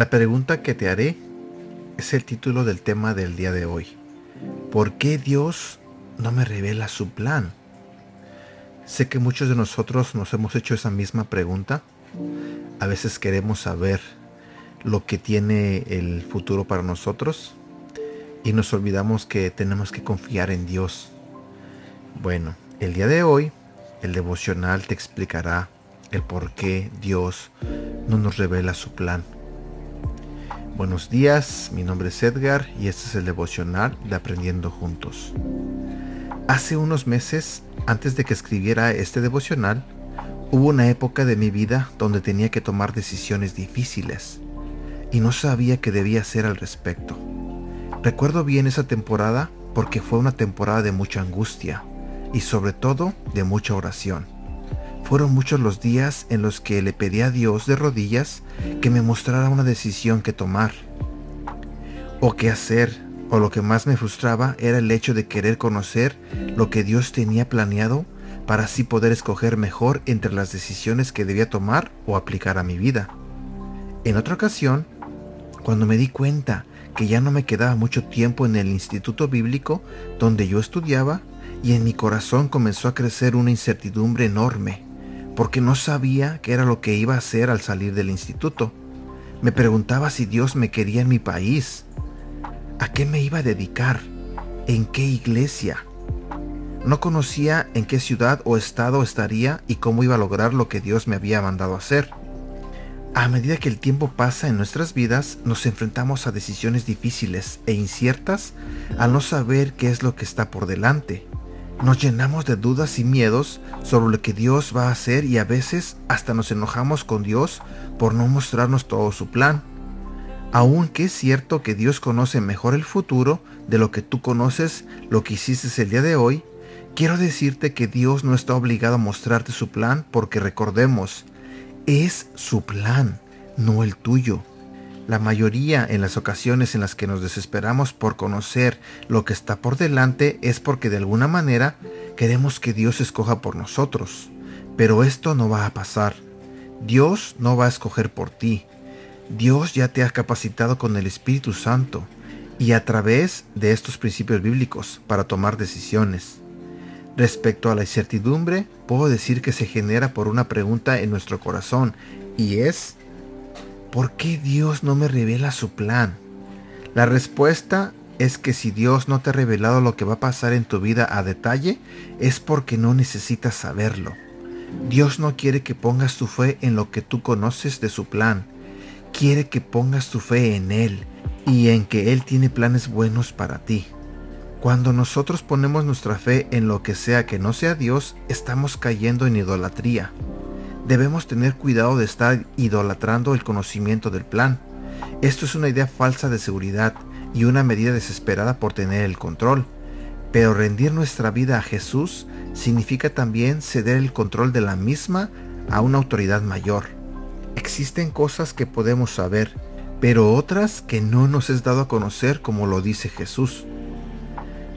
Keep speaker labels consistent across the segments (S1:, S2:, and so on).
S1: La pregunta que te haré es el título del tema del día de hoy. ¿Por qué Dios no me revela su plan? Sé que muchos de nosotros nos hemos hecho esa misma pregunta. A veces queremos saber lo que tiene el futuro para nosotros y nos olvidamos que tenemos que confiar en Dios. Bueno, el día de hoy el devocional te explicará el por qué Dios no nos revela su plan. Buenos días, mi nombre es Edgar y este es el devocional de Aprendiendo Juntos. Hace unos meses, antes de que escribiera este devocional, hubo una época de mi vida donde tenía que tomar decisiones difíciles y no sabía qué debía hacer al respecto. Recuerdo bien esa temporada porque fue una temporada de mucha angustia y sobre todo de mucha oración. Fueron muchos los días en los que le pedí a Dios de rodillas que me mostrara una decisión que tomar o qué hacer, o lo que más me frustraba era el hecho de querer conocer lo que Dios tenía planeado para así poder escoger mejor entre las decisiones que debía tomar o aplicar a mi vida. En otra ocasión, cuando me di cuenta que ya no me quedaba mucho tiempo en el instituto bíblico donde yo estudiaba, y en mi corazón comenzó a crecer una incertidumbre enorme porque no sabía qué era lo que iba a hacer al salir del instituto. Me preguntaba si Dios me quería en mi país, a qué me iba a dedicar, en qué iglesia. No conocía en qué ciudad o estado estaría y cómo iba a lograr lo que Dios me había mandado hacer. A medida que el tiempo pasa en nuestras vidas, nos enfrentamos a decisiones difíciles e inciertas al no saber qué es lo que está por delante nos llenamos de dudas y miedos sobre lo que Dios va a hacer y a veces hasta nos enojamos con Dios por no mostrarnos todo su plan. Aunque es cierto que Dios conoce mejor el futuro de lo que tú conoces lo que hiciste el día de hoy, quiero decirte que Dios no está obligado a mostrarte su plan porque recordemos, es su plan, no el tuyo. La mayoría en las ocasiones en las que nos desesperamos por conocer lo que está por delante es porque de alguna manera queremos que Dios escoja por nosotros. Pero esto no va a pasar. Dios no va a escoger por ti. Dios ya te ha capacitado con el Espíritu Santo y a través de estos principios bíblicos para tomar decisiones. Respecto a la incertidumbre, puedo decir que se genera por una pregunta en nuestro corazón y es ¿por qué Dios no me revela su plan? La respuesta es que si Dios no te ha revelado lo que va a pasar en tu vida a detalle, es porque no necesitas saberlo. Dios no quiere que pongas tu fe en lo que tú conoces de su plan. Quiere que pongas tu fe en Él y en que Él tiene planes buenos para ti. Cuando nosotros ponemos nuestra fe en lo que sea que no sea Dios, estamos cayendo en idolatría debemos tener cuidado de estar idolatrando el conocimiento del plan. Esto es una idea falsa de seguridad y una medida desesperada por tener el control. Pero rendir nuestra vida a Jesús significa también ceder el control de la misma a una autoridad mayor. Existen cosas que podemos saber, pero otras que no nos es dado a conocer como lo dice Jesús.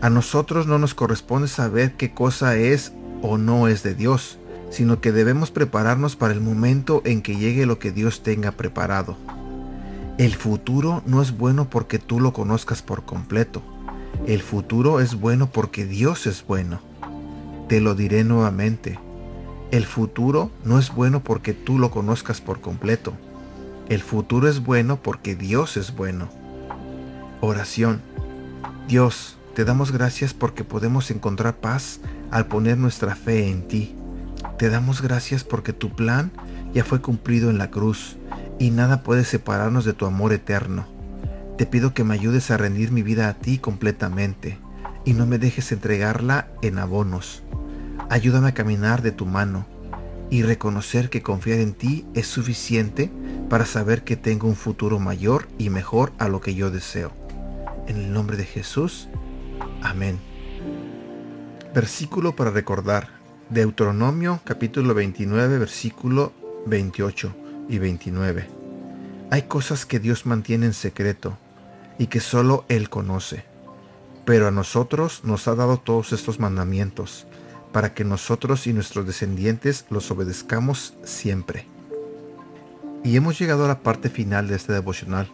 S1: A nosotros no nos corresponde saber qué cosa es o no es de Dios sino que debemos prepararnos para el momento en que llegue lo que Dios tenga preparado. El futuro no es bueno porque tú lo conozcas por completo. El futuro es bueno porque Dios es bueno. Te lo diré nuevamente. El futuro no es bueno porque tú lo conozcas por completo. El futuro es bueno porque Dios es bueno. Oración. Dios, te damos gracias porque podemos encontrar paz al poner nuestra fe en ti. Te damos gracias porque tu plan ya fue cumplido en la cruz y nada puede separarnos de tu amor eterno. Te pido que me ayudes a rendir mi vida a ti completamente y no me dejes entregarla en abonos. Ayúdame a caminar de tu mano y reconocer que confiar en ti es suficiente para saber que tengo un futuro mayor y mejor a lo que yo deseo. En el nombre de Jesús. Amén. Versículo para recordar. Deuteronomio capítulo 29 versículo 28 y 29. Hay cosas que Dios mantiene en secreto y que solo Él conoce. Pero a nosotros nos ha dado todos estos mandamientos para que nosotros y nuestros descendientes los obedezcamos siempre. Y hemos llegado a la parte final de este devocional.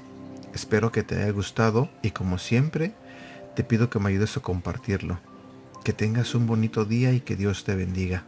S1: Espero que te haya gustado y como siempre, te pido que me ayudes a compartirlo. Que tengas un bonito día y que Dios te bendiga.